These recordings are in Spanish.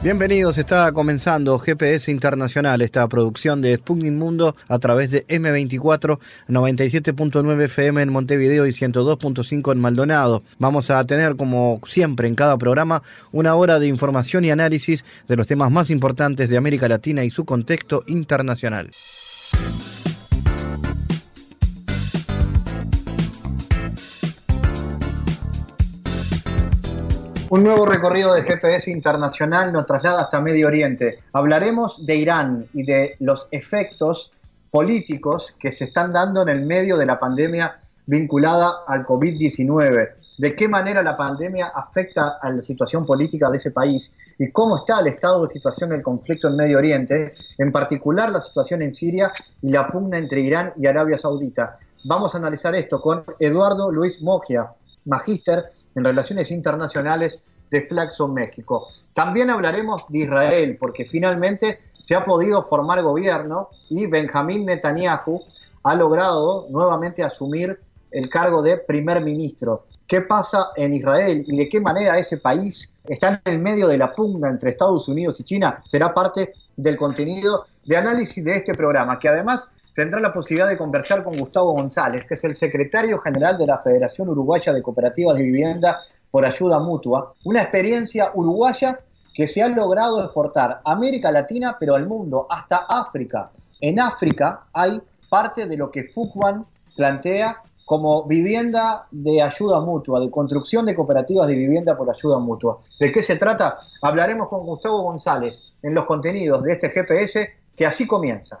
Bienvenidos, está comenzando GPS Internacional, esta producción de Sputnik Mundo a través de M24, 97.9 FM en Montevideo y 102.5 en Maldonado. Vamos a tener, como siempre en cada programa, una hora de información y análisis de los temas más importantes de América Latina y su contexto internacional. Un nuevo recorrido de GPS internacional nos traslada hasta Medio Oriente. Hablaremos de Irán y de los efectos políticos que se están dando en el medio de la pandemia vinculada al COVID-19. De qué manera la pandemia afecta a la situación política de ese país y cómo está el estado de situación del conflicto en Medio Oriente, en particular la situación en Siria y la pugna entre Irán y Arabia Saudita. Vamos a analizar esto con Eduardo Luis Mogia, magíster en Relaciones Internacionales de Flaxo, México. También hablaremos de Israel, porque finalmente se ha podido formar gobierno y Benjamín Netanyahu ha logrado nuevamente asumir el cargo de primer ministro. ¿Qué pasa en Israel y de qué manera ese país está en el medio de la pugna entre Estados Unidos y China? Será parte del contenido de análisis de este programa, que además tendrá la posibilidad de conversar con Gustavo González, que es el secretario general de la Federación Uruguaya de Cooperativas de Vivienda por Ayuda Mutua, una experiencia uruguaya que se ha logrado exportar a América Latina, pero al mundo, hasta África. En África hay parte de lo que Fuquan plantea como vivienda de ayuda mutua, de construcción de cooperativas de vivienda por ayuda mutua. ¿De qué se trata? Hablaremos con Gustavo González en los contenidos de este GPS que así comienza.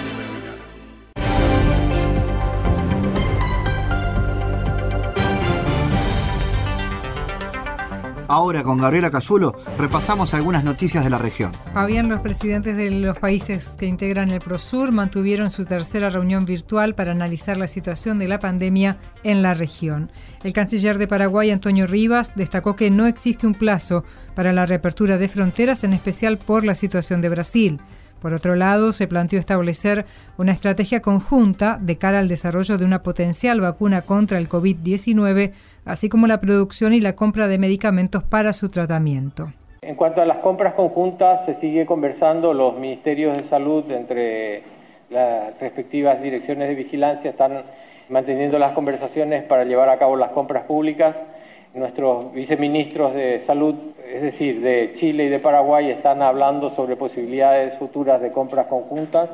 Ahora con Gabriela Cazulo repasamos algunas noticias de la región. Fabián, los presidentes de los países que integran el Prosur mantuvieron su tercera reunión virtual para analizar la situación de la pandemia en la región. El canciller de Paraguay, Antonio Rivas, destacó que no existe un plazo para la reapertura de fronteras, en especial por la situación de Brasil. Por otro lado, se planteó establecer una estrategia conjunta de cara al desarrollo de una potencial vacuna contra el COVID-19, así como la producción y la compra de medicamentos para su tratamiento. En cuanto a las compras conjuntas, se sigue conversando, los ministerios de salud entre las respectivas direcciones de vigilancia están manteniendo las conversaciones para llevar a cabo las compras públicas. Nuestros viceministros de salud, es decir, de Chile y de Paraguay, están hablando sobre posibilidades futuras de compras conjuntas.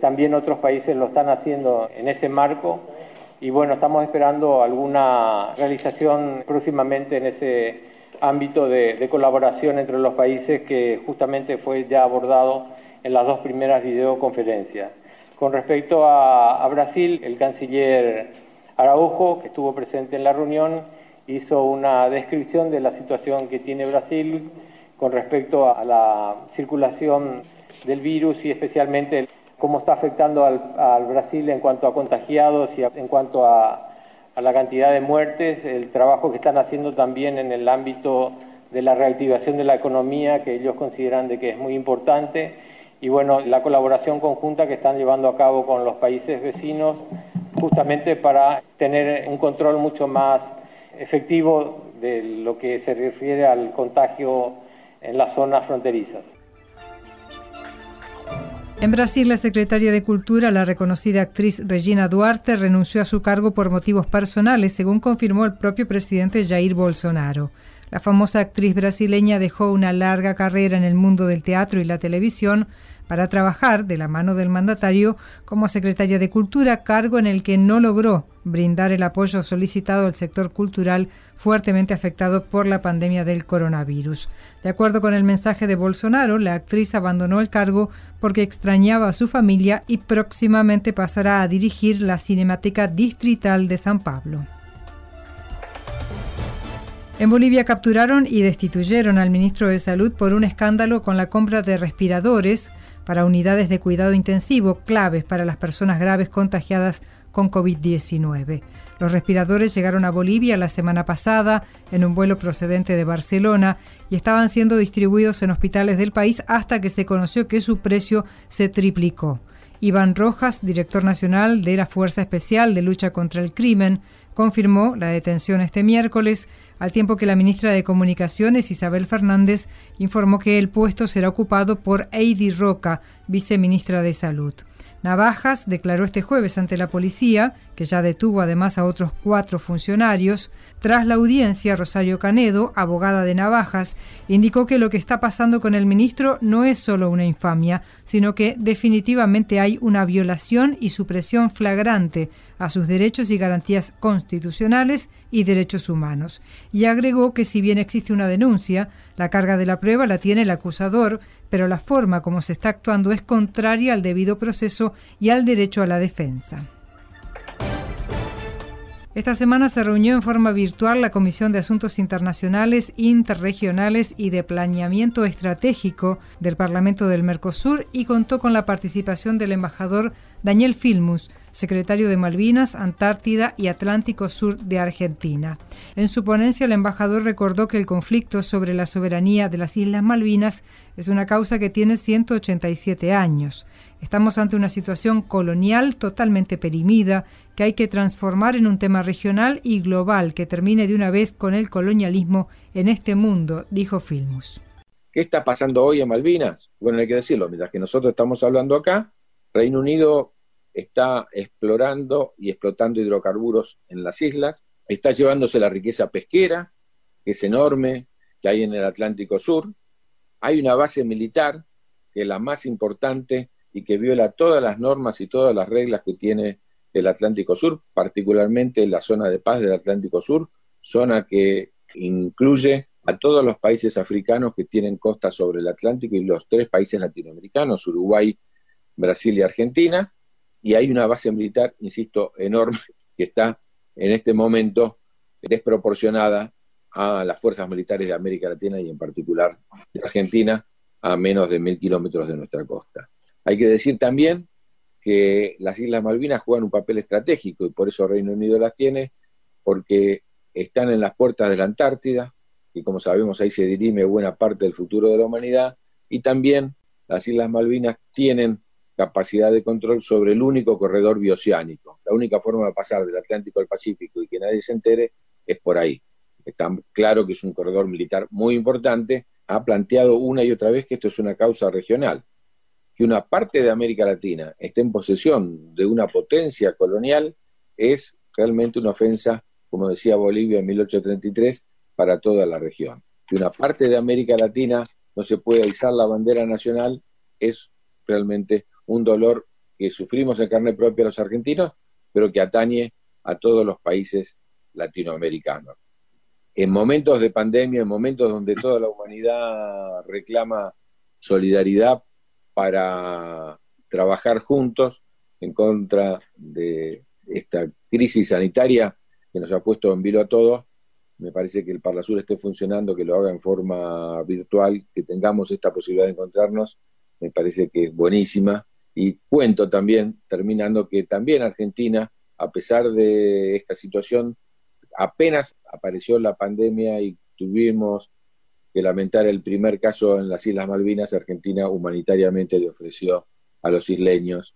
También otros países lo están haciendo en ese marco. Y bueno, estamos esperando alguna realización próximamente en ese ámbito de, colaboración entre los países que justamente fue ya abordado en las dos primeras videoconferencias. Con respecto a, Brasil, el canciller Araujo, que estuvo presente en la reunión, hizo una descripción de la situación que tiene Brasil con respecto a la circulación del virus y especialmente cómo está afectando al, Brasil en cuanto a contagiados y en cuanto a, a, la cantidad de muertes, el trabajo que están haciendo también en el ámbito de la reactivación de la economía, que ellos consideran de que es muy importante, y bueno, la colaboración conjunta que están llevando a cabo con los países vecinos, justamente para tener un control mucho más efectivo de lo que se refiere al contagio en las zonas fronterizas. En Brasil, la secretaria de Cultura, la reconocida actriz Regina Duarte, renunció a su cargo por motivos personales, según confirmó el propio presidente Jair Bolsonaro. La famosa actriz brasileña dejó una larga carrera en el mundo del teatro y la televisión, para trabajar de la mano del mandatario como secretaria de Cultura, cargo en el que no logró brindar el apoyo solicitado al sector cultural fuertemente afectado por la pandemia del coronavirus. De acuerdo con el mensaje de Bolsonaro, la actriz abandonó el cargo porque extrañaba a su familia y próximamente pasará a dirigir la Cinemática Distrital de San Pablo. En Bolivia capturaron y destituyeron al ministro de Salud por un escándalo con la compra de respiradores para unidades de cuidado intensivo claves para las personas graves contagiadas con COVID-19. Los respiradores llegaron a Bolivia la semana pasada en un vuelo procedente de Barcelona y estaban siendo distribuidos en hospitales del país hasta que se conoció que su precio se triplicó. Iván Rojas, director nacional de la Fuerza Especial de Lucha contra el Crimen, confirmó la detención este miércoles, al tiempo que la ministra de Comunicaciones, Isabel Fernández, informó que el puesto será ocupado por Heidi Roca, viceministra de Salud. Navajas declaró este jueves ante la policía, que ya detuvo además a otros cuatro funcionarios. Tras la audiencia, Rosario Canedo, abogada de Navajas, indicó que lo que está pasando con el ministro no es solo una infamia, sino que definitivamente hay una violación y supresión flagrante a sus derechos y garantías constitucionales y derechos humanos. Y agregó que si bien existe una denuncia, la carga de la prueba la tiene el acusador, pero la forma como se está actuando es contraria al debido proceso y al derecho a la defensa. Esta semana se reunió en forma virtual la Comisión de Asuntos Internacionales, Interregionales y de Planeamiento Estratégico del Parlamento del Mercosur y contó con la participación del embajador Daniel Filmus, secretario de Malvinas, Antártida y Atlántico Sur de Argentina. En su ponencia, el embajador recordó que el conflicto sobre la soberanía de las Islas Malvinas es una causa que tiene 187 años. Estamos ante una situación colonial totalmente perimida que hay que transformar en un tema regional y global que termine de una vez con el colonialismo en este mundo, dijo Filmus. ¿Qué está pasando hoy en Malvinas? Bueno, hay que decirlo, mientras que nosotros estamos hablando acá, Reino Unido está explorando y explotando hidrocarburos en las islas, está llevándose la riqueza pesquera, que es enorme, que hay en el Atlántico Sur. Hay una base militar, que es la más importante y que viola todas las normas y todas las reglas que tiene el Atlántico Sur, particularmente la zona de paz del Atlántico Sur, zona que incluye a todos los países africanos que tienen costa sobre el Atlántico y los tres países latinoamericanos, Uruguay, Brasil y Argentina, y hay una base militar, insisto, enorme que está en este momento desproporcionada a las fuerzas militares de América Latina y en particular de Argentina a menos de mil kilómetros de nuestra costa. Hay que decir también que las Islas Malvinas juegan un papel estratégico y por eso Reino Unido las tiene, porque están en las puertas de la Antártida, y como sabemos ahí se dirime buena parte del futuro de la humanidad, y también las Islas Malvinas tienen capacidad de control sobre el único corredor bioceánico. La única forma de pasar del Atlántico al Pacífico y que nadie se entere es por ahí. Está claro que es un corredor militar muy importante. Ha planteado una y otra vez que esto es una causa regional. Que una parte de América Latina esté en posesión de una potencia colonial es realmente una ofensa, como decía Bolivia en 1833, para toda la región. Que una parte de América Latina no se puede izar la bandera nacional es realmente un dolor que sufrimos en carne propia los argentinos, pero que atañe a todos los países latinoamericanos. En momentos de pandemia, en momentos donde toda la humanidad reclama solidaridad para trabajar juntos en contra de esta crisis sanitaria que nos ha puesto en vilo a todos, me parece que el Parlasur esté funcionando, que lo haga en forma virtual, que tengamos esta posibilidad de encontrarnos, me parece que es buenísima. Y cuento también, terminando, que también Argentina, a pesar de esta situación, apenas apareció la pandemia y tuvimos lamentar el primer caso en las Islas Malvinas, Argentina humanitariamente le ofreció a los isleños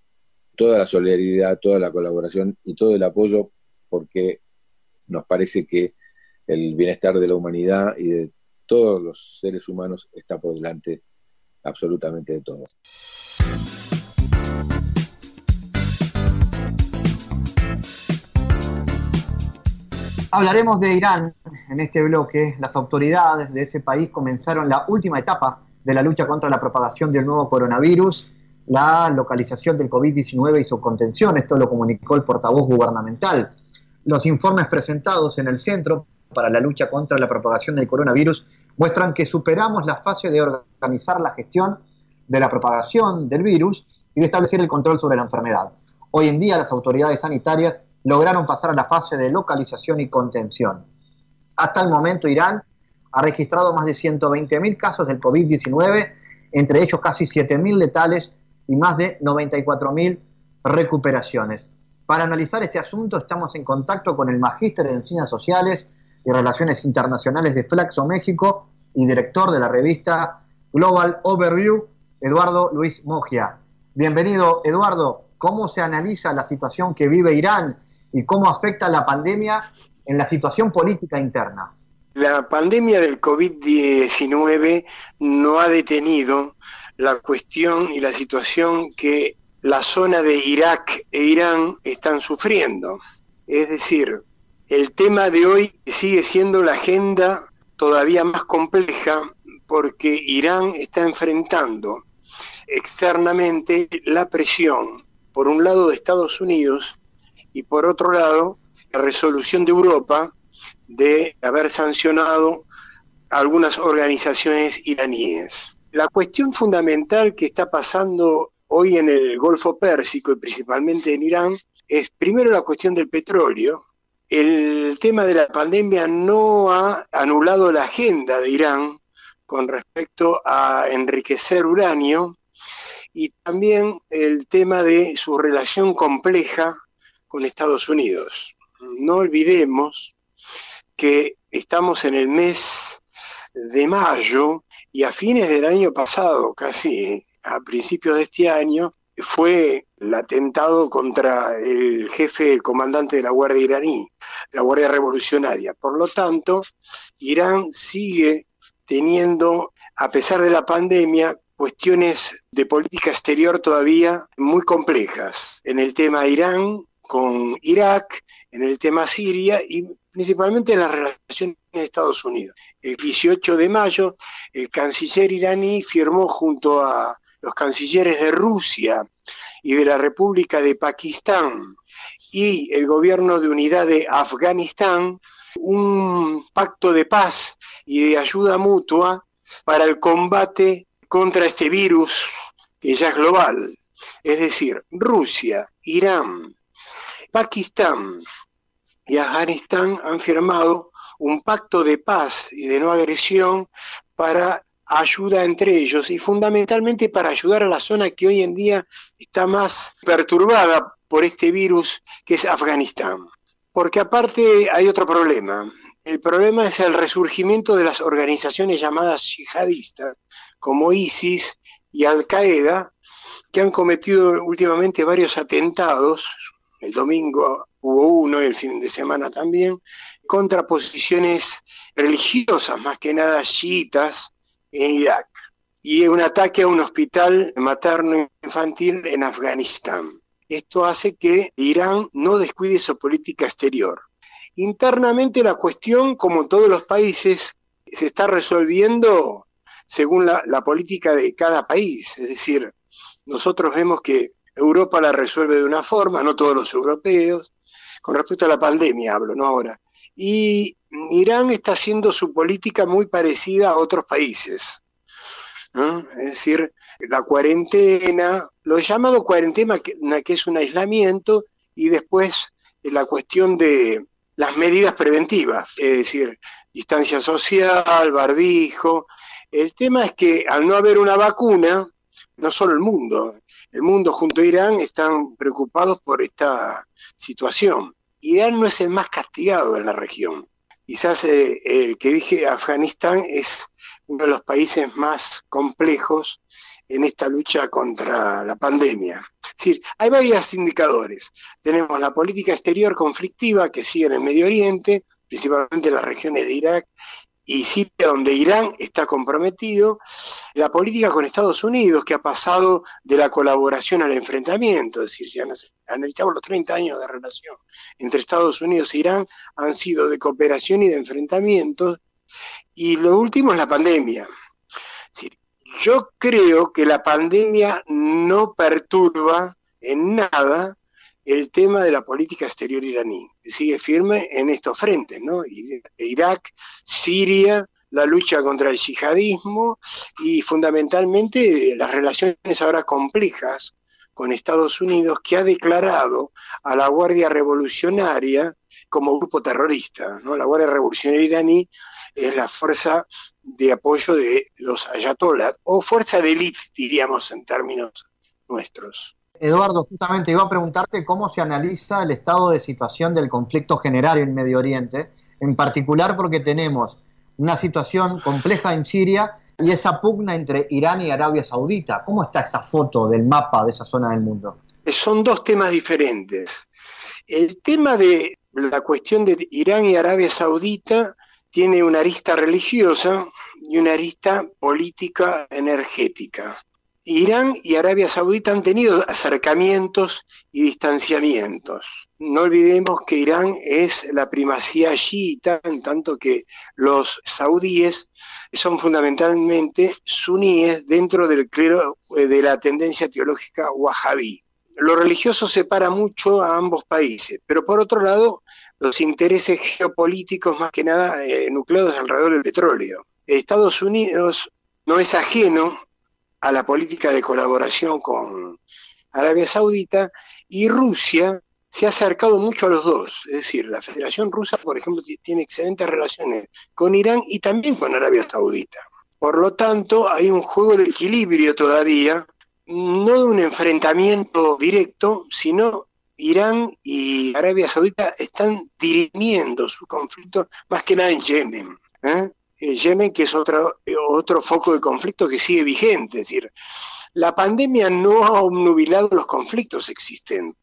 toda la solidaridad, toda la colaboración y todo el apoyo porque nos parece que el bienestar de la humanidad y de todos los seres humanos está por delante absolutamente de todos. Hablaremos de Irán en este bloque. Las autoridades de ese país comenzaron la última etapa de la lucha contra la propagación del nuevo coronavirus, la localización del COVID-19 y su contención. Esto lo comunicó el portavoz gubernamental. Los informes presentados en el Centro para la lucha contra la propagación del coronavirus muestran que superamos la fase de organizar la gestión de la propagación del virus y de establecer el control sobre la enfermedad. Hoy en día las autoridades sanitarias lograron pasar a la fase de localización y contención. Hasta el momento Irán ha registrado más de 120.000 casos del COVID-19, entre ellos casi 7.000 letales y más de 94.000 recuperaciones. Para analizar este asunto estamos en contacto con el magíster en Ciencias Sociales y Relaciones Internacionales de Flaxo México y director de la revista Global Overview, Eduardo Luis Mogia. Bienvenido, Eduardo. ¿Cómo se analiza la situación que vive Irán y cómo afecta la pandemia en la situación política interna? La pandemia del COVID-19 no ha detenido la cuestión y la situación que la zona de Irak e Irán están sufriendo. Es decir, el tema de hoy sigue siendo la agenda todavía más compleja porque Irán está enfrentando externamente la presión, por un lado de Estados Unidos y por otro lado la resolución de Europa de haber sancionado algunas organizaciones iraníes. La cuestión fundamental que está pasando hoy en el Golfo Pérsico y principalmente en Irán es primero la cuestión del petróleo. El tema de la pandemia no ha anulado la agenda de Irán con respecto a enriquecer uranio y también el tema de su relación compleja con Estados Unidos. No olvidemos que estamos en el mes de mayo y a fines del año pasado, casi a principios de este año, fue el atentado contra el jefe, comandante de la Guardia iraní, la Guardia Revolucionaria. Por lo tanto, Irán sigue teniendo, a pesar de la pandemia, cuestiones de política exterior todavía muy complejas. En el tema Irán, con Irak, en el tema Siria y principalmente en las relaciones de Estados Unidos. El 18 de mayo, el canciller iraní firmó junto a los cancilleres de Rusia y de la República de Pakistán y el gobierno de unidad de Afganistán un pacto de paz y de ayuda mutua para el combate contra este virus que ya es global. Es decir, Rusia, Irán, Pakistán y Afganistán han firmado un pacto de paz y de no agresión para ayuda entre ellos y fundamentalmente para ayudar a la zona que hoy en día está más perturbada por este virus que es Afganistán. Porque aparte hay otro problema. El problema es el resurgimiento de las organizaciones llamadas yihadistas, como ISIS y Al-Qaeda, que han cometido últimamente varios atentados, el domingo hubo uno y el fin de semana también, contra posiciones religiosas, más que nada chiitas, en Irak, y un ataque a un hospital materno infantil en Afganistán. Esto hace que Irán no descuide su política exterior. Internamente la cuestión, como en todos los países, se está resolviendo según la, política de cada país. Es decir, nosotros vemos que Europa la resuelve de una forma, no todos los europeos, con respecto a la pandemia hablo, no ahora. Y Irán está haciendo su política muy parecida a otros países. Es decir, la cuarentena, lo llamado cuarentena, que, es un aislamiento, y después la cuestión de las medidas preventivas, es decir, distancia social, barbijo. El tema es que al no haber una vacuna, no solo el mundo, el mundo junto a Irán están preocupados por esta situación. Irán no es el más castigado en la región. Quizás eh, el que dije Afganistán es uno de los países más complejos en esta lucha contra la pandemia. Es decir, hay varios indicadores. Tenemos la política exterior conflictiva que sigue en el Medio Oriente, principalmente en las regiones de Irak y Siria, donde Irán está comprometido, la política con Estados Unidos, que ha pasado de la colaboración al enfrentamiento, es decir, si analizamos los 30 años de relación entre Estados Unidos e Irán, han sido de cooperación y de enfrentamientos, y lo último es la pandemia. yo creo que la pandemia no perturba en nada el tema de la política exterior iraní. Sigue firme en estos frentes, ¿no? Irak, Siria, la lucha contra el yihadismo y fundamentalmente las relaciones ahora complejas con Estados Unidos, que ha declarado a la Guardia Revolucionaria como grupo terrorista. ¿no? La Guardia Revolucionaria iraní es la fuerza de apoyo de los ayatollah, o fuerza de élite, diríamos en términos nuestros. Eduardo, justamente iba a preguntarte cómo se analiza el estado de situación del conflicto general en Medio Oriente, en particular porque tenemos una situación compleja en Siria y esa pugna entre Irán y Arabia Saudita. ¿Cómo está esa foto del mapa de esa zona del mundo? Son dos temas diferentes. El tema de la cuestión de Irán y Arabia Saudita tiene una arista religiosa y una arista política energética. Irán y Arabia Saudita han tenido acercamientos y distanciamientos. No olvidemos que Irán es la primacía chiita, en tanto que los saudíes son fundamentalmente suníes dentro del clero eh, de la tendencia teológica wahhabí. Lo religioso separa mucho a ambos países, pero por otro lado, los intereses geopolíticos más que nada eh, nucleados alrededor del petróleo. Estados Unidos no es ajeno a la política de colaboración con Arabia Saudita y Rusia se ha acercado mucho a los dos. Es decir, la Federación Rusa, por ejemplo, tiene excelentes relaciones con Irán y también con Arabia Saudita. Por lo tanto, hay un juego de equilibrio todavía, no de un enfrentamiento directo, sino Irán y Arabia Saudita están dirimiendo su conflicto más que nada en Yemen. ¿eh? Yemen, que es otro, otro foco de conflicto que sigue vigente. Es decir, la pandemia no ha obnubilado los conflictos existentes.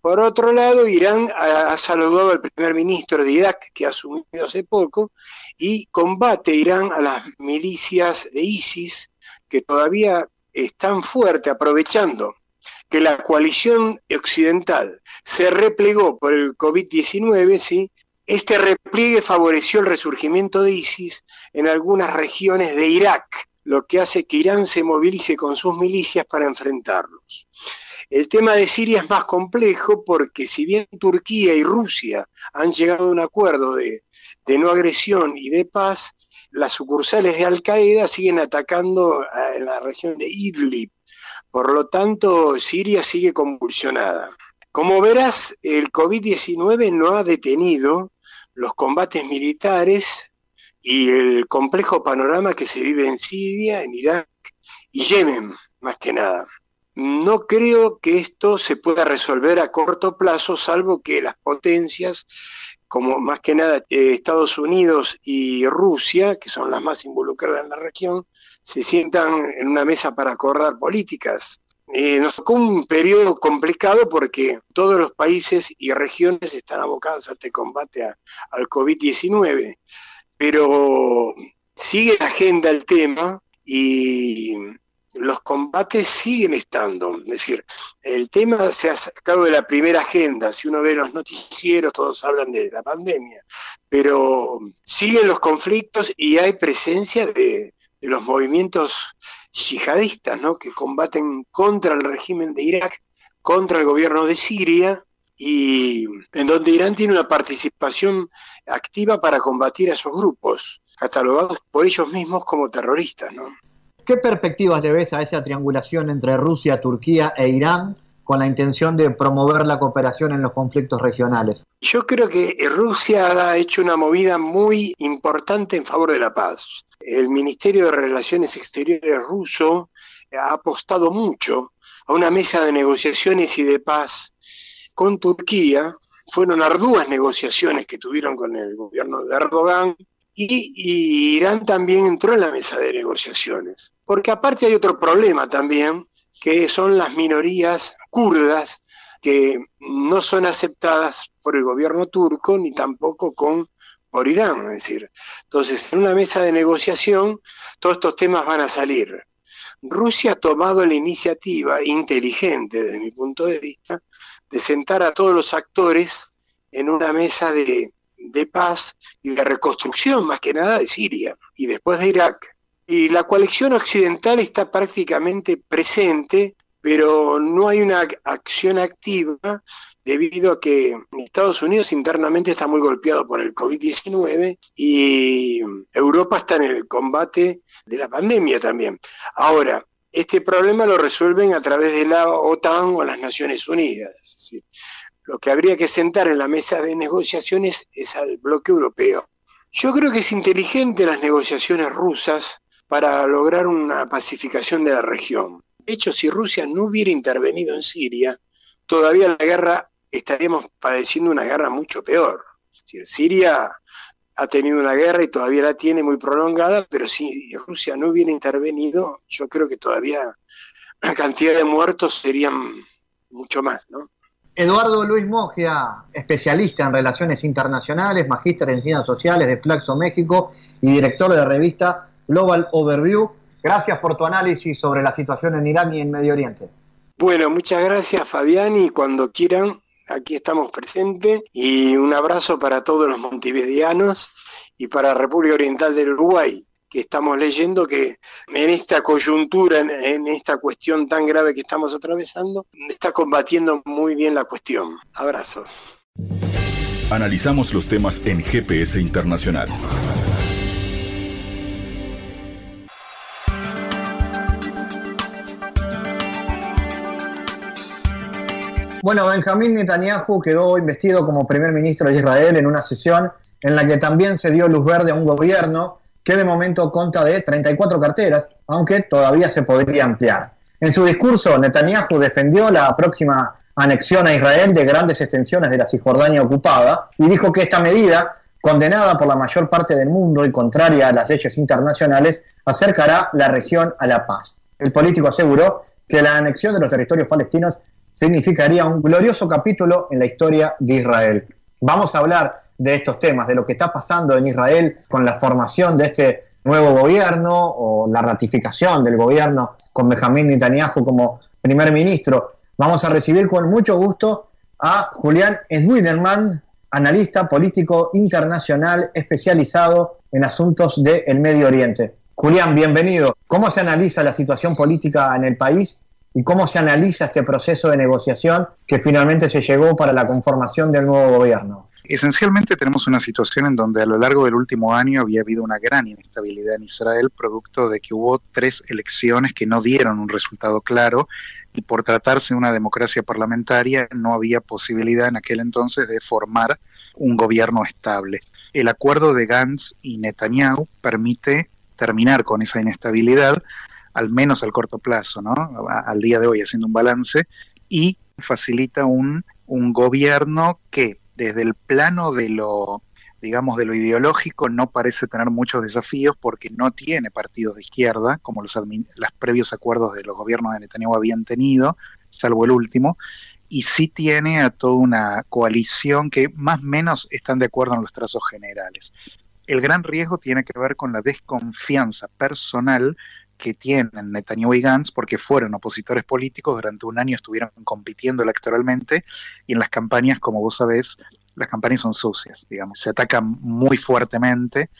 Por otro lado, Irán ha, saludado al primer ministro de Irak, que ha asumido hace poco, y combate Irán a las milicias de ISIS, que todavía están fuertes, aprovechando que la coalición occidental se replegó por el COVID-19, ¿sí? Este repliegue favoreció el resurgimiento de ISIS en algunas regiones de Irak, lo que hace que Irán se movilice con sus milicias para enfrentarlos. El tema de Siria es más complejo porque si bien Turquía y Rusia han llegado a un acuerdo de, no agresión y de paz, las sucursales de Al Qaeda siguen atacando en la región de Idlib. Por lo tanto, Siria sigue convulsionada. Como verás, el COVID-19 no ha detenido los combates militares y el complejo panorama que se vive en Siria, en Irak y Yemen, más que nada. No creo que esto se pueda resolver a corto plazo, salvo que las potencias, como más que nada eh, Estados Unidos y Rusia, que son las más involucradas en la región, se sientan en una mesa para acordar políticas eh, nos tocó un periodo complicado porque todos los países y regiones están abocados a este combate al COVID-19, pero sigue la agenda el tema y los combates siguen estando. Es decir, el tema se ha sacado de la primera agenda. Si uno ve los noticieros, todos hablan de la pandemia, pero siguen los conflictos y hay presencia de, de los movimientos yihadistas, ¿no? que combaten contra el régimen de Irak, contra el gobierno de Siria, y en donde Irán tiene una participación activa para combatir a esos grupos, catalogados por ellos mismos como terroristas. ¿no? ¿Qué perspectivas le ves a esa triangulación entre Rusia, Turquía e Irán con la intención de promover la cooperación en los conflictos regionales? Yo creo que Rusia ha hecho una movida muy importante en favor de la paz el Ministerio de Relaciones Exteriores ruso ha apostado mucho a una mesa de negociaciones y de paz con Turquía. Fueron arduas negociaciones que tuvieron con el gobierno de Erdogan y, Irán también entró en la mesa de negociaciones. Porque aparte hay otro problema también, que son las minorías kurdas que no son aceptadas por el gobierno turco ni tampoco con por Irán, es decir. Entonces, en una mesa de negociación, todos estos temas van a salir. Rusia ha tomado la iniciativa inteligente, desde mi punto de vista, de sentar a todos los actores en una mesa de, de paz y de reconstrucción, más que nada, de Siria y después de Irak. Y la coalición occidental está prácticamente presente pero no hay una acción activa debido a que Estados Unidos internamente está muy golpeado por el COVID-19 y Europa está en el combate de la pandemia también. Ahora, este problema lo resuelven a través de la OTAN o las Naciones Unidas. lo que habría que sentar en la mesa de negociaciones es al bloque europeo. Yo creo que es inteligente las negociaciones rusas para lograr una pacificación de la región. De hecho, si Rusia no hubiera intervenido en Siria, todavía la guerra estaríamos padeciendo una guerra mucho peor. Siria ha tenido una guerra y todavía la tiene muy prolongada, pero si Rusia no hubiera intervenido, yo creo que todavía la cantidad de muertos serían mucho más, ¿no? Eduardo Luis Mogia, especialista en relaciones internacionales, magíster en ciencias sociales de Flaxo México y director de la revista Global Overview. Gracias por tu análisis sobre la situación en Irán y en Medio Oriente. Bueno, muchas gracias Fabián y cuando quieran, aquí estamos presentes y un abrazo para todos los montevideanos y para República Oriental del Uruguay que estamos leyendo que en esta coyuntura, en, esta cuestión tan grave que estamos atravesando, está combatiendo muy bien la cuestión. Abrazos. Analizamos los temas en GPS Internacional. Bueno, Benjamín Netanyahu quedó investido como primer ministro de Israel en una sesión en la que también se dio luz verde a un gobierno que de momento conta de 34 carteras, aunque todavía se podría ampliar. En su discurso, Netanyahu defendió la próxima anexión a Israel de grandes extensiones de la Cisjordania ocupada y dijo que esta medida, condenada por la mayor parte del mundo y contraria a las leyes internacionales, acercará la región a la paz. El político aseguró que la anexión de los territorios palestinos significaría un glorioso capítulo en la historia de Israel. Vamos a hablar de estos temas, de lo que está pasando en Israel con la formación de este nuevo gobierno o la ratificación del gobierno con Benjamín Netanyahu como primer ministro. Vamos a recibir con mucho gusto a Julián Edwiderman, analista político internacional especializado en asuntos del Medio Oriente. Julián, bienvenido. ¿Cómo se analiza la situación política en el país y cómo se analiza este proceso de negociación que finalmente se llegó para la conformación del nuevo gobierno. Esencialmente tenemos una situación en donde a lo largo del último año había habido una gran inestabilidad en Israel, producto de que hubo tres elecciones que no dieron un resultado claro y por tratarse de una democracia parlamentaria no había posibilidad en aquel entonces de formar un gobierno estable. El acuerdo de Gantz y Netanyahu permite terminar con esa inestabilidad al menos al corto plazo, ¿no? Al día de hoy haciendo un balance y facilita un, un gobierno que desde el plano de lo digamos, de lo ideológico no parece tener muchos desafíos porque no tiene partidos de izquierda, como los, los previos acuerdos de los gobiernos de Netanyahu habían tenido, salvo el último, y sí tiene a toda una coalición que más o menos están de acuerdo en los trazos generales. El gran riesgo tiene que ver con la desconfianza personal que tienen Netanyahu y Gantz porque fueron opositores políticos, durante un año estuvieron compitiendo electoralmente y en las campañas, como vos sabés, las campañas son sucias, digamos, se atacan muy fuertemente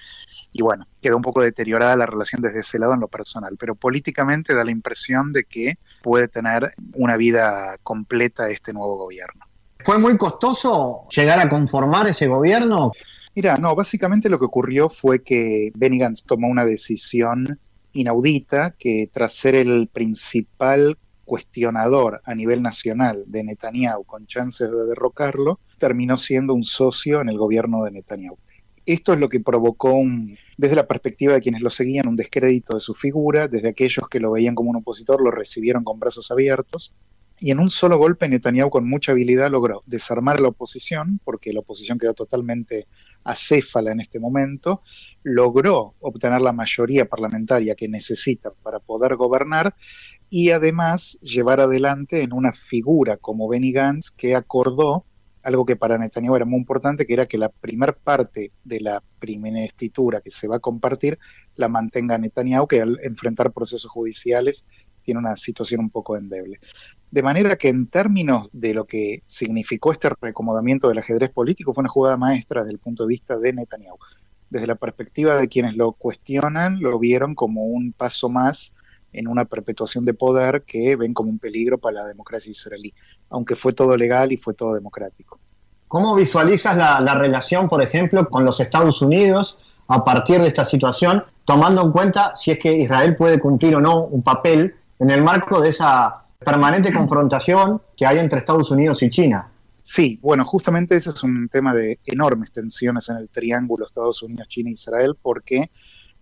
y bueno, quedó un poco deteriorada la relación desde ese lado en lo personal, pero políticamente da la impresión de que puede tener una vida completa este nuevo gobierno. ¿Fue muy costoso llegar a conformar ese gobierno? Mira, no, básicamente lo que ocurrió fue que Benny Gantz tomó una decisión inaudita que tras ser el principal cuestionador a nivel nacional de Netanyahu con chances de derrocarlo, terminó siendo un socio en el gobierno de Netanyahu. Esto es lo que provocó, desde la perspectiva de quienes lo seguían, un descrédito de su figura, desde aquellos que lo veían como un opositor lo recibieron con brazos abiertos, y en un solo golpe Netanyahu con mucha habilidad logró desarmar a la oposición, porque la oposición quedó totalmente acéfala en este momento, logró obtener la mayoría parlamentaria que necesita para poder gobernar y además llevar adelante en una figura como Benny Gantz que acordó algo que para Netanyahu era muy importante, que era que la primer parte de la primera estitura que se va a compartir la mantenga Netanyahu, que al enfrentar procesos judiciales tiene una situación un poco endeble. De manera que en términos de lo que significó este reacomodamiento del ajedrez político, fue una jugada maestra desde el punto de vista de Netanyahu. Desde la perspectiva de quienes lo cuestionan, lo vieron como un paso más en una perpetuación de poder que ven como un peligro para la democracia israelí, aunque fue todo legal y fue todo democrático. ¿Cómo visualizas la, relación, por ejemplo, con los Estados Unidos a partir de esta situación, tomando en cuenta si es que Israel puede cumplir o no un papel en el marco de esa permanente confrontación que hay entre Estados Unidos y China. Sí, bueno, justamente ese es un tema de enormes tensiones en el triángulo Estados Unidos, China e Israel, porque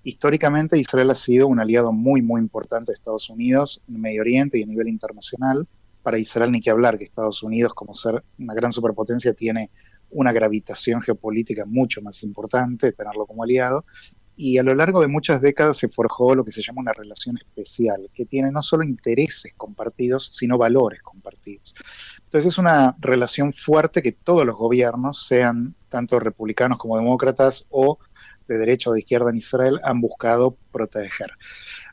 históricamente Israel ha sido un aliado muy, muy importante de Estados Unidos en Medio Oriente y a nivel internacional. Para Israel ni que hablar que Estados Unidos, como ser una gran superpotencia, tiene una gravitación geopolítica mucho más importante, tenerlo como aliado, y a lo largo de muchas décadas se forjó lo que se llama una relación especial, que tiene no solo intereses compartidos, sino valores compartidos. Entonces es una relación fuerte que todos los gobiernos, sean tanto republicanos como demócratas o de derecha o de izquierda en Israel, han buscado proteger.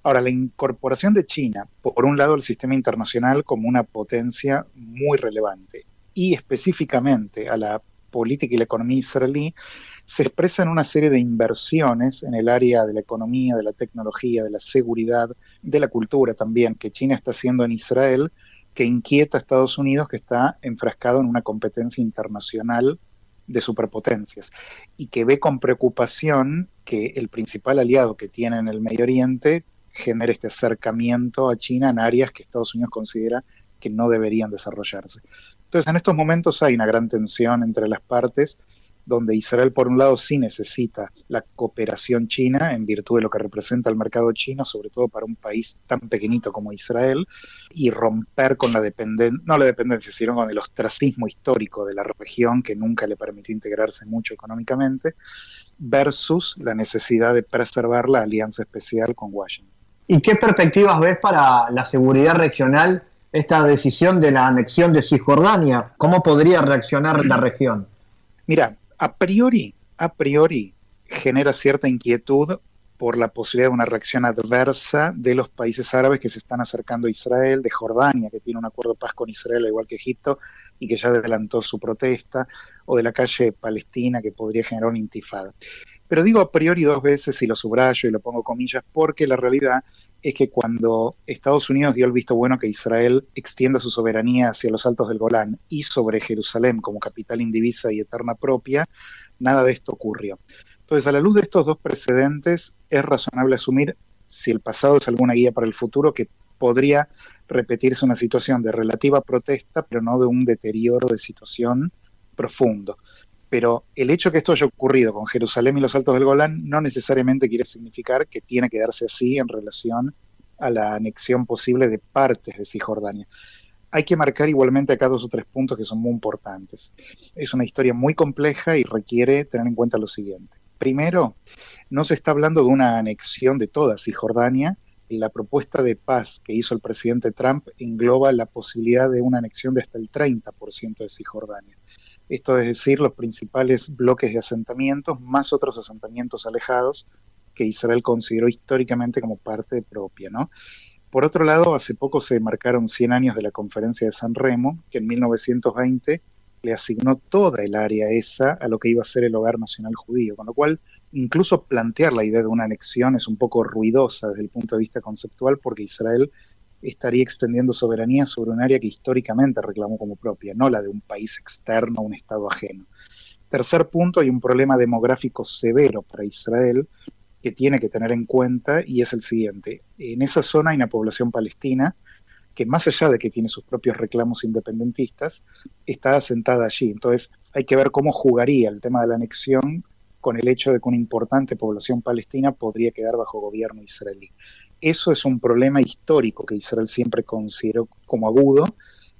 Ahora, la incorporación de China, por un lado, al sistema internacional como una potencia muy relevante y específicamente a la política y la economía israelí, se expresa en una serie de inversiones en el área de la economía, de la tecnología, de la seguridad, de la cultura también, que China está haciendo en Israel, que inquieta a Estados Unidos, que está enfrascado en una competencia internacional de superpotencias y que ve con preocupación que el principal aliado que tiene en el Medio Oriente genere este acercamiento a China en áreas que Estados Unidos considera que no deberían desarrollarse. Entonces, en estos momentos hay una gran tensión entre las partes donde Israel por un lado sí necesita la cooperación china en virtud de lo que representa el mercado chino, sobre todo para un país tan pequeñito como Israel, y romper con la dependencia, no la dependencia, sino con el ostracismo histórico de la región que nunca le permitió integrarse mucho económicamente, versus la necesidad de preservar la alianza especial con Washington. ¿Y qué perspectivas ves para la seguridad regional esta decisión de la anexión de Cisjordania? ¿Cómo podría reaccionar la región? Mira, a priori, a priori genera cierta inquietud por la posibilidad de una reacción adversa de los países árabes que se están acercando a Israel, de Jordania, que tiene un acuerdo de paz con Israel, igual que Egipto, y que ya adelantó su protesta, o de la calle palestina, que podría generar un intifada. Pero digo a priori dos veces, y lo subrayo y lo pongo comillas, porque la realidad es que cuando Estados Unidos dio el visto bueno que Israel extienda su soberanía hacia los altos del Golán y sobre Jerusalén como capital indivisa y eterna propia, nada de esto ocurrió. Entonces, a la luz de estos dos precedentes, es razonable asumir, si el pasado es alguna guía para el futuro, que podría repetirse una situación de relativa protesta, pero no de un deterioro de situación profundo pero el hecho que esto haya ocurrido con Jerusalén y los Altos del Golán no necesariamente quiere significar que tiene que darse así en relación a la anexión posible de partes de Cisjordania. Hay que marcar igualmente acá dos o tres puntos que son muy importantes. Es una historia muy compleja y requiere tener en cuenta lo siguiente. Primero, no se está hablando de una anexión de toda Cisjordania. La propuesta de paz que hizo el presidente Trump engloba la posibilidad de una anexión de hasta el 30% de Cisjordania esto es decir, los principales bloques de asentamientos, más otros asentamientos alejados que Israel consideró históricamente como parte propia. ¿no? Por otro lado, hace poco se marcaron 100 años de la conferencia de San Remo, que en 1920 le asignó toda el área esa a lo que iba a ser el hogar nacional judío, con lo cual incluso plantear la idea de una anexión es un poco ruidosa desde el punto de vista conceptual porque Israel estaría extendiendo soberanía sobre un área que históricamente reclamó como propia, no la de un país externo, un Estado ajeno. Tercer punto, hay un problema demográfico severo para Israel que tiene que tener en cuenta y es el siguiente. En esa zona hay una población palestina que más allá de que tiene sus propios reclamos independentistas, está asentada allí. Entonces hay que ver cómo jugaría el tema de la anexión con el hecho de que una importante población palestina podría quedar bajo gobierno israelí. Eso es un problema histórico que Israel siempre consideró como agudo,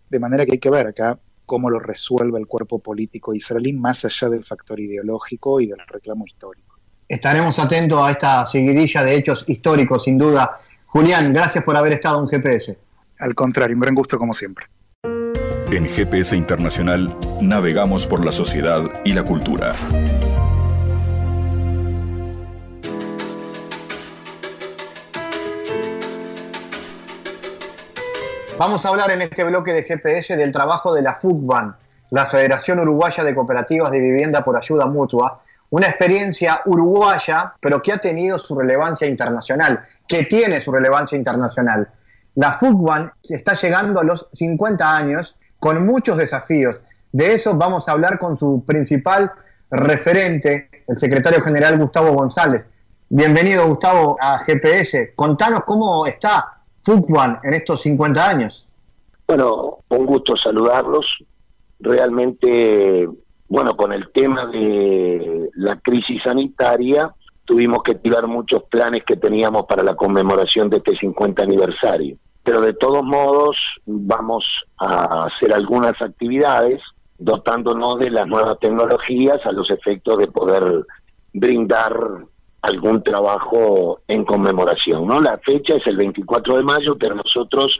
de manera que hay que ver acá cómo lo resuelve el cuerpo político israelí más allá del factor ideológico y del reclamo histórico. Estaremos atentos a esta seguidilla de hechos históricos, sin duda. Julián, gracias por haber estado en GPS. Al contrario, un gran gusto como siempre. En GPS Internacional navegamos por la sociedad y la cultura. Vamos a hablar en este bloque de GPS del trabajo de la FUCBAN, la Federación Uruguaya de Cooperativas de Vivienda por Ayuda Mutua, una experiencia uruguaya, pero que ha tenido su relevancia internacional, que tiene su relevancia internacional. La FUCBAN está llegando a los 50 años con muchos desafíos. De eso vamos a hablar con su principal referente, el secretario general Gustavo González. Bienvenido, Gustavo, a GPS. Contanos cómo está FUCBAN en estos 50 años? Bueno, un gusto saludarlos. realmente, bueno, con el tema de la crisis sanitaria, tuvimos que tirar muchos planes que teníamos para la conmemoración de este 50 aniversario. Pero de todos modos vamos a hacer algunas actividades dotándonos de las nuevas tecnologías a los efectos de poder brindar algún trabajo en conmemoración. ¿no? La fecha es el 24 de mayo, pero nosotros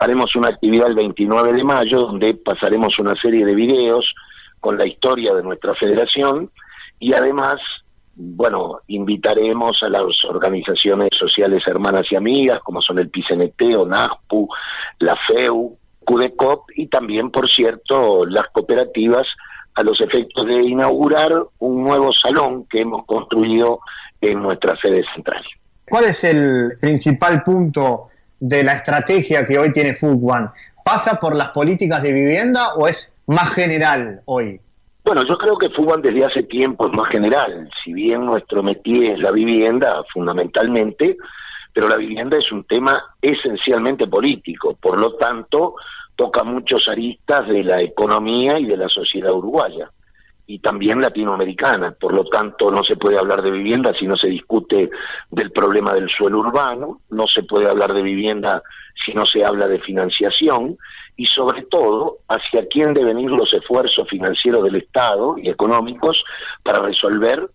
haremos una actividad el 29 de mayo donde pasaremos una serie de videos con la historia de nuestra federación y además, bueno, invitaremos a las organizaciones sociales hermanas y amigas como son el PCNT, ONASPU, la FEU, CUDECOP y también, por cierto, las cooperativas a los efectos de inaugurar un nuevo salón que hemos construido en nuestra sede central. ¿Cuál es el principal punto de la estrategia que hoy tiene Fugwan? ¿Pasa por las políticas de vivienda o es más general hoy? Bueno, yo creo que Fugwan desde hace tiempo es más general. Si bien nuestro métier es la vivienda, fundamentalmente, pero la vivienda es un tema esencialmente político. Por lo tanto, toca muchos aristas de la economía y de la sociedad uruguaya y también latinoamericana. Por lo tanto, no se puede hablar de vivienda si no se discute del problema del suelo urbano, no se puede hablar de vivienda si no se habla de financiación y sobre todo hacia quién deben ir los esfuerzos financieros del Estado y económicos para resolver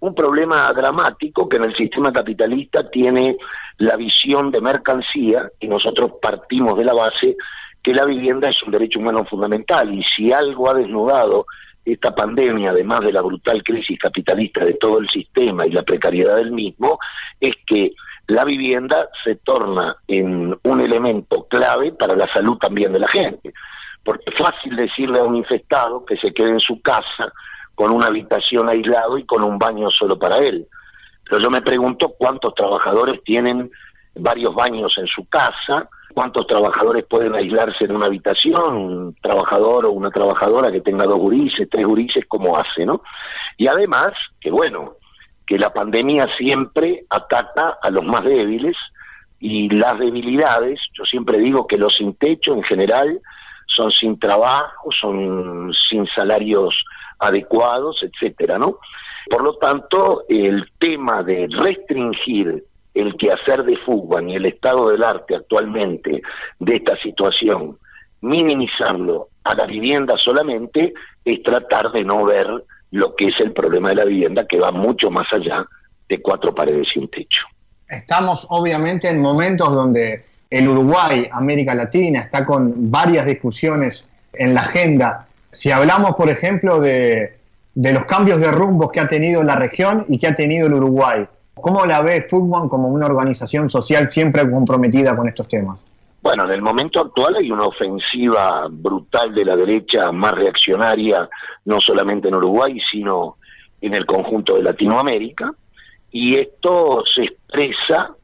un problema dramático que en el sistema capitalista tiene la visión de mercancía y nosotros partimos de la base que la vivienda es un derecho humano fundamental y si algo ha desnudado esta pandemia, además de la brutal crisis capitalista de todo el sistema y la precariedad del mismo, es que la vivienda se torna en un elemento clave para la salud también de la gente. Porque es fácil decirle a un infectado que se quede en su casa con una habitación aislado y con un baño solo para él. Pero yo me pregunto cuántos trabajadores tienen varios baños en su casa, cuántos trabajadores pueden aislarse en una habitación, un trabajador o una trabajadora que tenga dos gurises, tres gurises, ¿cómo hace, no? Y además, que bueno, que la pandemia siempre ataca a los más débiles y las debilidades, yo siempre digo que los sin techo en general son sin trabajo, son sin salarios adecuados, etcétera, ¿no? Por lo tanto, el tema de restringir el quehacer de fútbol y el estado del arte actualmente de esta situación, minimizarlo a la vivienda solamente, es tratar de no ver lo que es el problema de la vivienda que va mucho más allá de cuatro paredes y un techo. Estamos obviamente en momentos donde el Uruguay, América Latina, está con varias discusiones en la agenda. Si hablamos, por ejemplo, de, de los cambios de rumbos que ha tenido la región y que ha tenido el Uruguay, ¿Cómo la ve Fútbol como una organización social siempre comprometida con estos temas? Bueno, en el momento actual hay una ofensiva brutal de la derecha más reaccionaria, no solamente en Uruguay, sino en el conjunto de Latinoamérica, y esto se expresa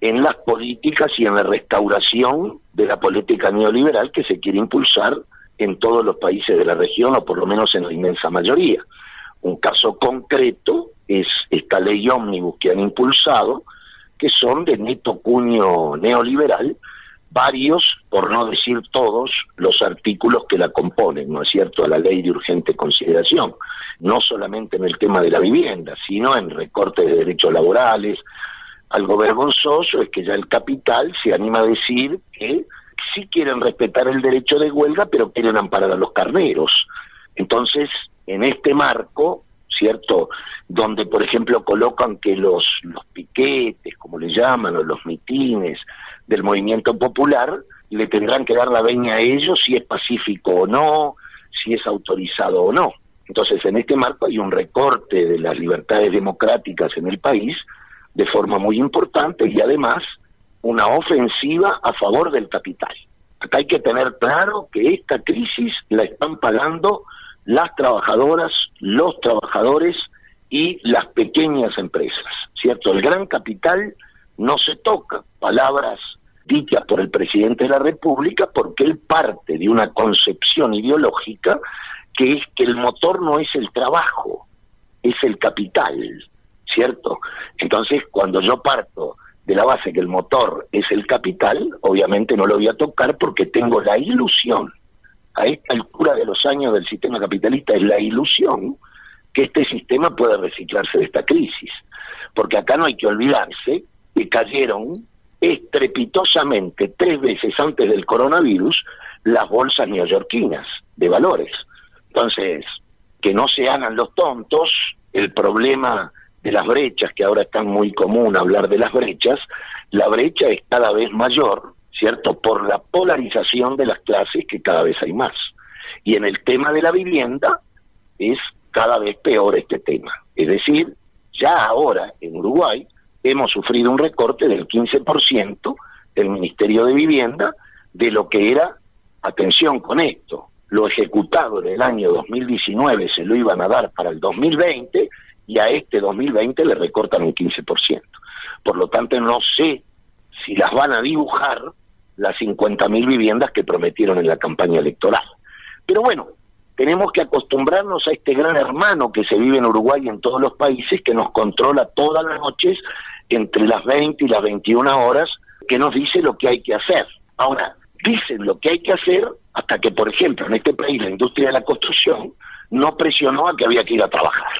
en las políticas y en la restauración de la política neoliberal que se quiere impulsar en todos los países de la región, o por lo menos en la inmensa mayoría. Un caso concreto es esta ley ómnibus que han impulsado, que son de neto cuño neoliberal, varios, por no decir todos, los artículos que la componen, ¿no es cierto?, a la ley de urgente consideración, no solamente en el tema de la vivienda, sino en recortes de derechos laborales. Algo vergonzoso es que ya el capital se anima a decir que sí quieren respetar el derecho de huelga, pero quieren amparar a los carneros. Entonces, en este marco, ¿cierto? Donde, por ejemplo, colocan que los, los piquetes, como le llaman, o los mitines del movimiento popular, le tendrán que dar la veña a ellos si es pacífico o no, si es autorizado o no. Entonces, en este marco hay un recorte de las libertades democráticas en el país de forma muy importante y además una ofensiva a favor del capital. Acá hay que tener claro que esta crisis la están pagando las trabajadoras, los trabajadores y las pequeñas empresas, ¿cierto? El gran capital no se toca, palabras dichas por el presidente de la República, porque él parte de una concepción ideológica que es que el motor no es el trabajo, es el capital, ¿cierto? Entonces, cuando yo parto de la base que el motor es el capital, obviamente no lo voy a tocar porque tengo la ilusión a esta altura de los años del sistema capitalista es la ilusión que este sistema pueda reciclarse de esta crisis. Porque acá no hay que olvidarse que cayeron estrepitosamente tres veces antes del coronavirus las bolsas neoyorquinas de valores. Entonces, que no se hagan los tontos, el problema de las brechas, que ahora es tan muy común hablar de las brechas, la brecha es cada vez mayor, ¿cierto? Por la polarización de las clases que cada vez hay más. Y en el tema de la vivienda es cada vez peor este tema. Es decir, ya ahora en Uruguay hemos sufrido un recorte del 15% del Ministerio de Vivienda de lo que era, atención con esto, lo ejecutado en el año 2019 se lo iban a dar para el 2020 y a este 2020 le recortan un 15%. Por lo tanto, no sé si las van a dibujar las 50.000 viviendas que prometieron en la campaña electoral. Pero bueno, tenemos que acostumbrarnos a este gran hermano que se vive en Uruguay y en todos los países, que nos controla todas las noches entre las 20 y las 21 horas, que nos dice lo que hay que hacer. Ahora, dicen lo que hay que hacer hasta que, por ejemplo, en este país la industria de la construcción no presionó a que había que ir a trabajar.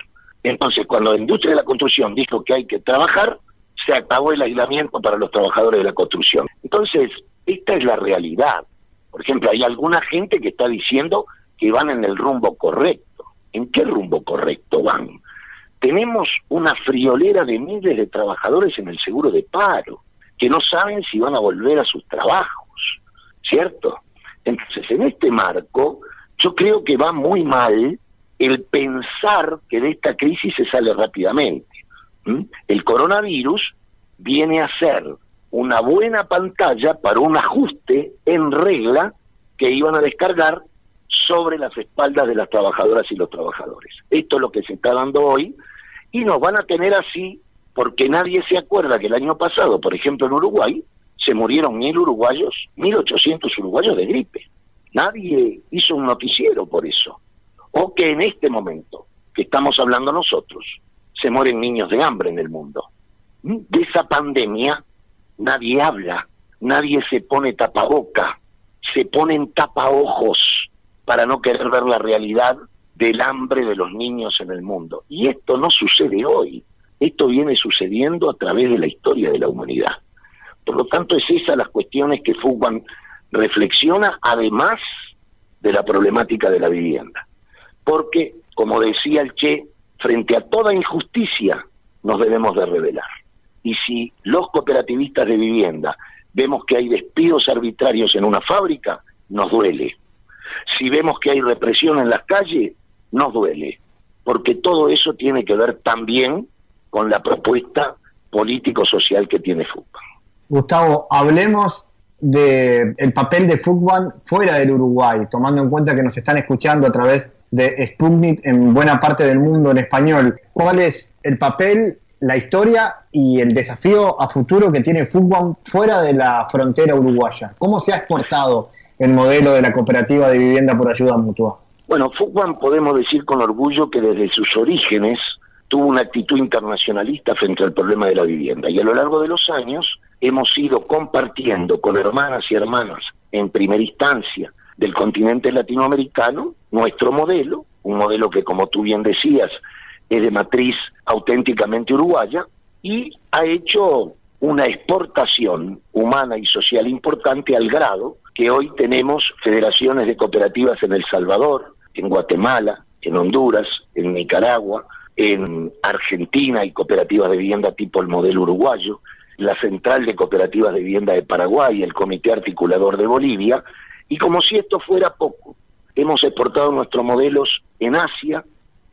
Entonces, cuando la industria de la construcción dijo que hay que trabajar, se acabó el aislamiento para los trabajadores de la construcción. Entonces, esta es la realidad. Por ejemplo, hay alguna gente que está diciendo que van en el rumbo correcto. ¿En qué rumbo correcto van? Tenemos una friolera de miles de trabajadores en el seguro de paro, que no saben si van a volver a sus trabajos, ¿cierto? Entonces, en este marco, yo creo que va muy mal el pensar que de esta crisis se sale rápidamente. El coronavirus viene a ser una buena pantalla para un ajuste en regla que iban a descargar sobre las espaldas de las trabajadoras y los trabajadores. Esto es lo que se está dando hoy y nos van a tener así porque nadie se acuerda que el año pasado, por ejemplo en Uruguay, se murieron mil uruguayos, mil ochocientos uruguayos de gripe. Nadie hizo un noticiero por eso. O que en este momento que estamos hablando nosotros, se mueren niños de hambre en el mundo. De esa pandemia nadie habla, nadie se pone tapaboca, se ponen tapaojos para no querer ver la realidad del hambre de los niños en el mundo. Y esto no sucede hoy, esto viene sucediendo a través de la historia de la humanidad. Por lo tanto, es esa las cuestiones que Fugman reflexiona, además de la problemática de la vivienda. Porque, como decía el Che, frente a toda injusticia nos debemos de revelar. Y si los cooperativistas de vivienda vemos que hay despidos arbitrarios en una fábrica, nos duele. Si vemos que hay represión en las calles, nos duele, porque todo eso tiene que ver también con la propuesta político-social que tiene Fútbol. Gustavo, hablemos del el papel de fútbol fuera del Uruguay, tomando en cuenta que nos están escuchando a través de Sputnik en buena parte del mundo en español. ¿Cuál es el papel, la historia y el desafío a futuro que tiene fútbol fuera de la frontera uruguaya? ¿Cómo se ha exportado el modelo de la cooperativa de vivienda por ayuda mutua? Bueno, Fútbol podemos decir con orgullo que desde sus orígenes tuvo una actitud internacionalista frente al problema de la vivienda y a lo largo de los años hemos ido compartiendo con hermanas y hermanos en primera instancia del continente latinoamericano nuestro modelo, un modelo que como tú bien decías es de matriz auténticamente uruguaya y ha hecho una exportación humana y social importante al grado que hoy tenemos federaciones de cooperativas en El Salvador, en Guatemala, en Honduras, en Nicaragua, en Argentina y cooperativas de vivienda tipo el modelo uruguayo, la Central de Cooperativas de Vivienda de Paraguay, el Comité Articulador de Bolivia, y como si esto fuera poco, hemos exportado nuestros modelos en Asia,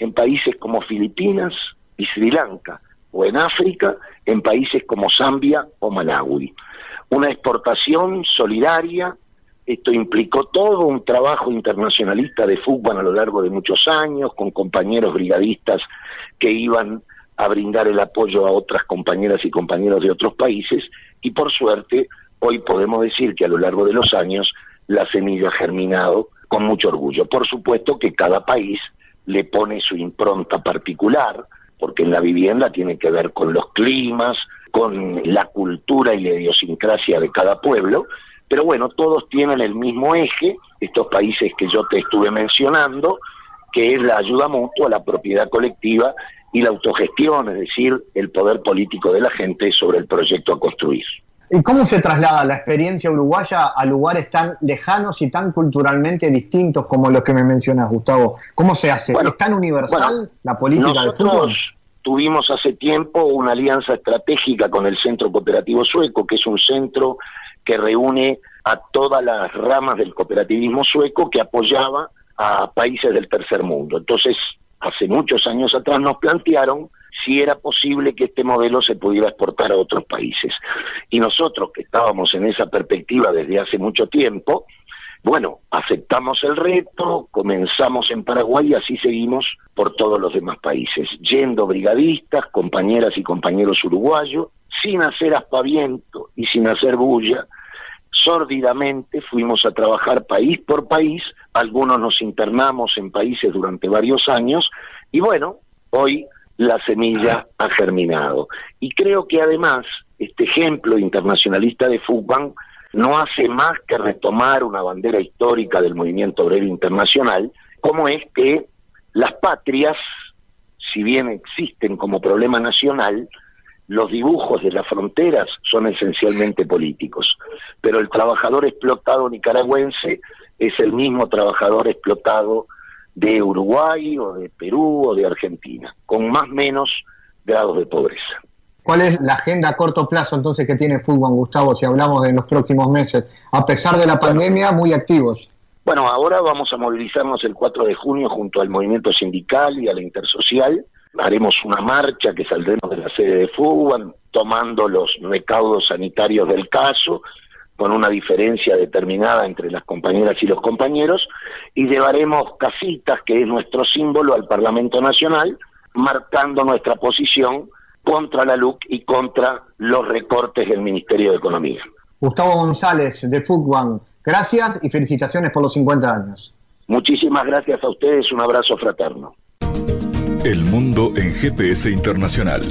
en países como Filipinas y Sri Lanka, o en África, en países como Zambia o Malawi. Una exportación solidaria, esto implicó todo un trabajo internacionalista de fútbol a lo largo de muchos años, con compañeros brigadistas que iban a brindar el apoyo a otras compañeras y compañeros de otros países y por suerte hoy podemos decir que a lo largo de los años la semilla ha germinado con mucho orgullo. Por supuesto que cada país le pone su impronta particular, porque en la vivienda tiene que ver con los climas, con la cultura y la idiosincrasia de cada pueblo, pero bueno, todos tienen el mismo eje, estos países que yo te estuve mencionando, que es la ayuda mutua, la propiedad colectiva y la autogestión, es decir, el poder político de la gente sobre el proyecto a construir. ¿Y cómo se traslada la experiencia uruguaya a lugares tan lejanos y tan culturalmente distintos como los que me mencionas, Gustavo? ¿Cómo se hace? ¿Es tan universal la política del fútbol? Tuvimos hace tiempo una alianza estratégica con el Centro Cooperativo Sueco, que es un centro que reúne a todas las ramas del cooperativismo sueco que apoyaba a países del tercer mundo. Entonces, hace muchos años atrás nos plantearon si era posible que este modelo se pudiera exportar a otros países. Y nosotros, que estábamos en esa perspectiva desde hace mucho tiempo, bueno, aceptamos el reto, comenzamos en Paraguay y así seguimos por todos los demás países, yendo brigadistas, compañeras y compañeros uruguayos, sin hacer aspaviento y sin hacer bulla, sórdidamente fuimos a trabajar país por país, algunos nos internamos en países durante varios años y bueno, hoy la semilla ha germinado. Y creo que además este ejemplo internacionalista de fútbol no hace más que retomar una bandera histórica del movimiento obrero internacional, como es que las patrias, si bien existen como problema nacional, los dibujos de las fronteras son esencialmente políticos, pero el trabajador explotado nicaragüense es el mismo trabajador explotado de Uruguay o de Perú o de Argentina, con más o menos grados de pobreza. ¿Cuál es la agenda a corto plazo entonces que tiene Fútbol, Gustavo, si hablamos de los próximos meses? A pesar de la pandemia, muy activos. Bueno, ahora vamos a movilizarnos el 4 de junio junto al movimiento sindical y a la intersocial haremos una marcha que saldremos de la sede de fútbol, tomando los recaudos sanitarios del caso, con una diferencia determinada entre las compañeras y los compañeros, y llevaremos casitas, que es nuestro símbolo, al Parlamento Nacional, marcando nuestra posición contra la LUC y contra los recortes del Ministerio de Economía. Gustavo González, de Fútbol, gracias y felicitaciones por los 50 años. Muchísimas gracias a ustedes, un abrazo fraterno. El mundo en GPS internacional.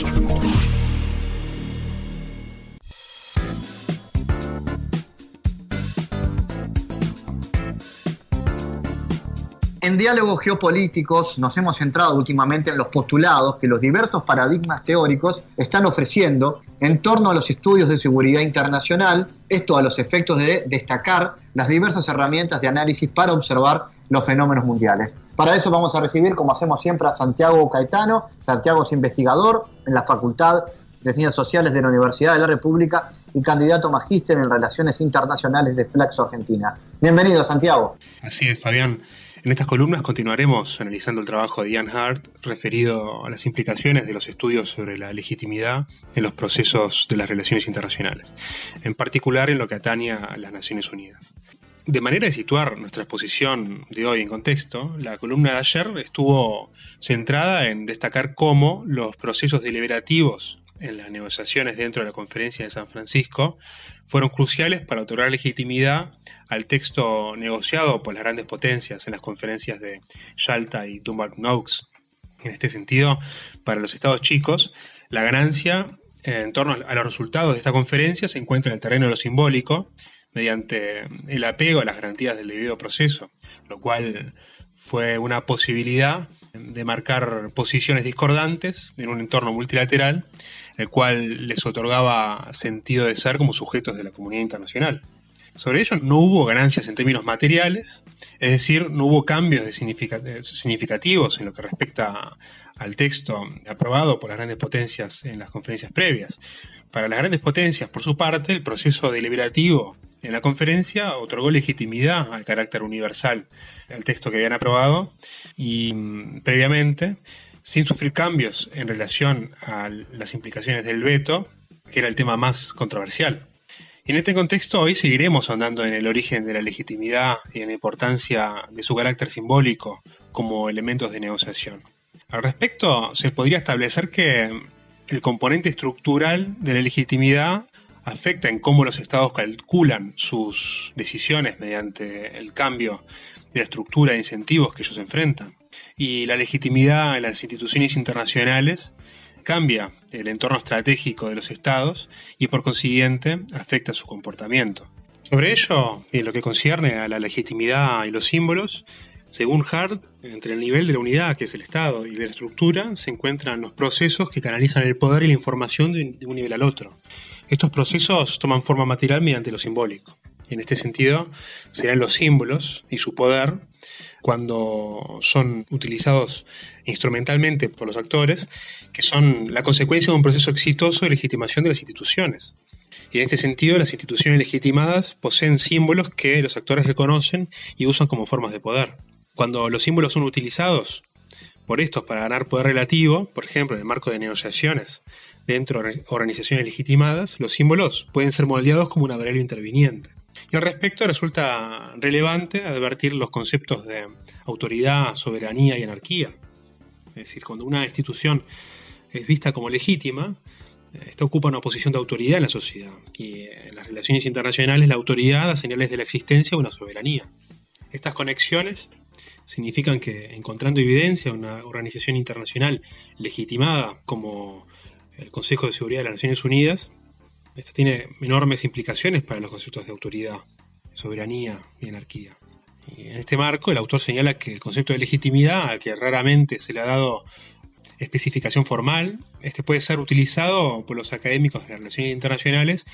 En diálogos geopolíticos nos hemos centrado últimamente en los postulados que los diversos paradigmas teóricos están ofreciendo en torno a los estudios de seguridad internacional, esto a los efectos de destacar las diversas herramientas de análisis para observar los fenómenos mundiales. Para eso vamos a recibir, como hacemos siempre, a Santiago Caetano. Santiago es investigador en la Facultad de Ciencias Sociales de la Universidad de la República y candidato magíster en Relaciones Internacionales de Flaxo Argentina. Bienvenido, Santiago. Así es, Fabián. En estas columnas continuaremos analizando el trabajo de Ian Hart referido a las implicaciones de los estudios sobre la legitimidad en los procesos de las relaciones internacionales, en particular en lo que atañe a las Naciones Unidas. De manera de situar nuestra exposición de hoy en contexto, la columna de ayer estuvo centrada en destacar cómo los procesos deliberativos en las negociaciones dentro de la conferencia de San Francisco fueron cruciales para otorgar legitimidad al texto negociado por las grandes potencias en las conferencias de Yalta y Dumbarton Noakes. En este sentido, para los estados chicos, la ganancia en torno a los resultados de esta conferencia se encuentra en el terreno de lo simbólico, mediante el apego a las garantías del debido proceso, lo cual fue una posibilidad de marcar posiciones discordantes en un entorno multilateral el cual les otorgaba sentido de ser como sujetos de la comunidad internacional. Sobre ello no hubo ganancias en términos materiales, es decir, no hubo cambios significativos en lo que respecta al texto aprobado por las grandes potencias en las conferencias previas. Para las grandes potencias, por su parte, el proceso deliberativo en la conferencia otorgó legitimidad al carácter universal del texto que habían aprobado y mm, previamente sin sufrir cambios en relación a las implicaciones del veto, que era el tema más controversial. Y en este contexto hoy seguiremos andando en el origen de la legitimidad y en la importancia de su carácter simbólico como elementos de negociación. Al respecto, se podría establecer que el componente estructural de la legitimidad afecta en cómo los estados calculan sus decisiones mediante el cambio de la estructura de incentivos que ellos enfrentan y la legitimidad en las instituciones internacionales cambia el entorno estratégico de los estados y por consiguiente afecta su comportamiento. Sobre ello, en lo que concierne a la legitimidad y los símbolos, según Hart, entre el nivel de la unidad, que es el Estado, y de la estructura, se encuentran los procesos que canalizan el poder y la información de un nivel al otro. Estos procesos toman forma material mediante lo simbólico. En este sentido, serán los símbolos y su poder cuando son utilizados instrumentalmente por los actores, que son la consecuencia de un proceso exitoso de legitimación de las instituciones. Y en este sentido, las instituciones legitimadas poseen símbolos que los actores reconocen y usan como formas de poder. Cuando los símbolos son utilizados por estos para ganar poder relativo, por ejemplo, en el marco de negociaciones dentro de organizaciones legitimadas, los símbolos pueden ser moldeados como una variable interviniente. Y al respecto resulta relevante advertir los conceptos de autoridad, soberanía y anarquía. Es decir, cuando una institución es vista como legítima, esta ocupa una posición de autoridad en la sociedad y en las relaciones internacionales la autoridad da señales de la existencia de una soberanía. Estas conexiones significan que encontrando evidencia una organización internacional legitimada como el Consejo de Seguridad de las Naciones Unidas, esta tiene enormes implicaciones para los conceptos de autoridad, soberanía y anarquía. Y en este marco, el autor señala que el concepto de legitimidad, al que raramente se le ha dado especificación formal, este puede ser utilizado por los académicos de las relaciones internacionales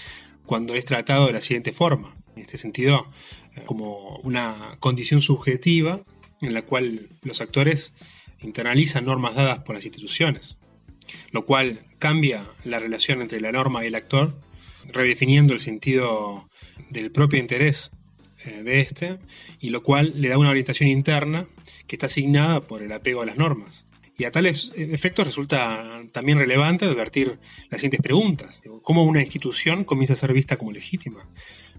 cuando es tratado de la siguiente forma. En este sentido, eh, como una condición subjetiva en la cual los actores internalizan normas dadas por las instituciones, lo cual cambia la relación entre la norma y el actor, redefiniendo el sentido del propio interés eh, de este, y lo cual le da una orientación interna que está asignada por el apego a las normas. Y a tales efectos resulta también relevante advertir las siguientes preguntas. ¿Cómo una institución comienza a ser vista como legítima?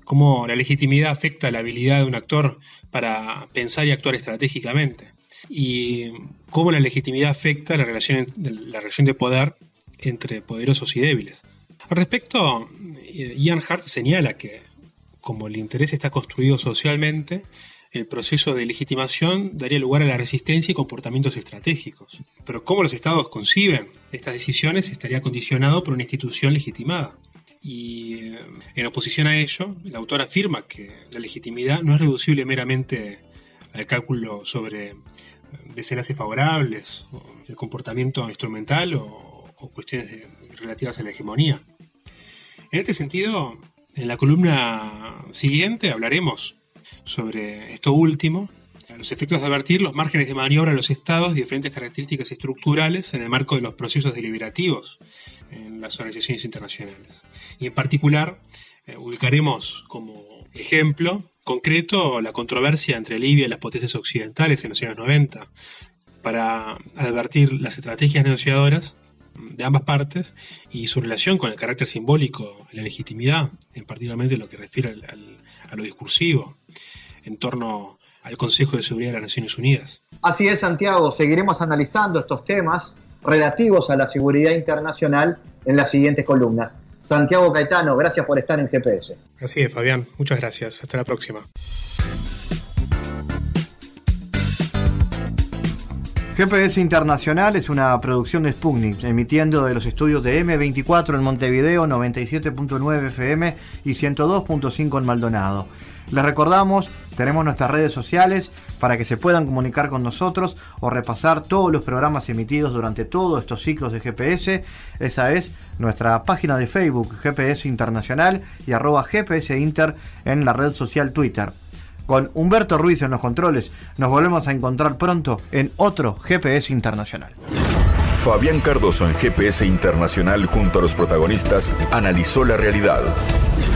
¿Cómo la legitimidad afecta la habilidad de un actor para pensar y actuar estratégicamente? ¿Y cómo la legitimidad afecta la relación, la relación de poder entre poderosos y débiles? Al respecto, Ian Hart señala que como el interés está construido socialmente, el proceso de legitimación daría lugar a la resistencia y comportamientos estratégicos. Pero cómo los estados conciben estas decisiones estaría condicionado por una institución legitimada. Y eh, en oposición a ello, el autor afirma que la legitimidad no es reducible meramente al cálculo sobre eh, desenlaces favorables, el comportamiento instrumental o, cuestiones relativas a la hegemonía. En este sentido, en la columna siguiente hablaremos sobre esto último, los efectos de advertir los márgenes de maniobra de los estados y diferentes características estructurales en el marco de los procesos deliberativos en las organizaciones internacionales. Y en particular, eh, ubicaremos como ejemplo concreto la controversia entre Libia y las potencias occidentales en los años 90, para advertir las estrategias negociadoras de ambas partes y su relación con el carácter simbólico, la legitimidad, en particularmente lo que refiere a lo discursivo en torno al Consejo de Seguridad de las Naciones Unidas. Así es, Santiago, seguiremos analizando estos temas relativos a la seguridad internacional en las siguientes columnas. Santiago Caetano, gracias por estar en GPS. Así es, Fabián, muchas gracias. Hasta la próxima. GPS Internacional es una producción de Sputnik, emitiendo de los estudios de M24 en Montevideo, 97.9 FM y 102.5 en Maldonado. Les recordamos, tenemos nuestras redes sociales para que se puedan comunicar con nosotros o repasar todos los programas emitidos durante todos estos ciclos de GPS. Esa es nuestra página de Facebook, GPS Internacional, y arroba GPS Inter en la red social Twitter con Humberto Ruiz en los controles. Nos volvemos a encontrar pronto en otro GPS Internacional. Fabián Cardoso en GPS Internacional junto a los protagonistas analizó la realidad.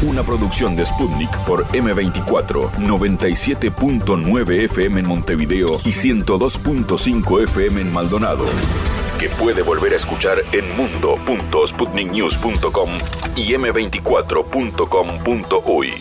Una producción de Sputnik por M24, 97.9 FM en Montevideo y 102.5 FM en Maldonado. Que puede volver a escuchar en mundo.sputniknews.com y m24.com.uy.